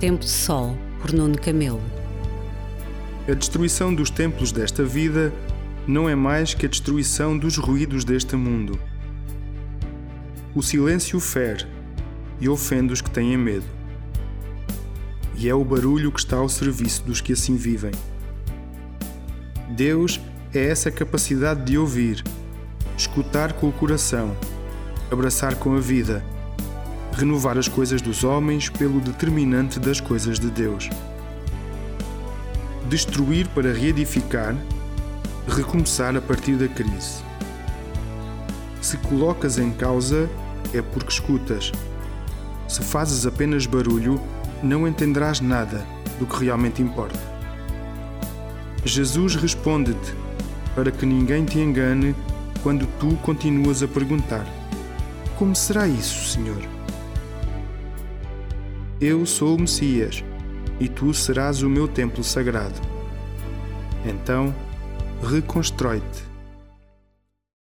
Tempo de Sol, por Nuno Camelo. A destruição dos templos desta vida não é mais que a destruição dos ruídos deste mundo. O silêncio fere e ofende os que têm medo. E é o barulho que está ao serviço dos que assim vivem. Deus é essa capacidade de ouvir, escutar com o coração, abraçar com a vida renovar as coisas dos homens pelo determinante das coisas de Deus. Destruir para reedificar, recomeçar a partir da crise. Se colocas em causa, é porque escutas. Se fazes apenas barulho, não entenderás nada do que realmente importa. Jesus responde-te para que ninguém te engane quando tu continuas a perguntar: Como será isso, Senhor? Eu sou o Messias, e tu serás o meu templo sagrado. Então, reconstrói-te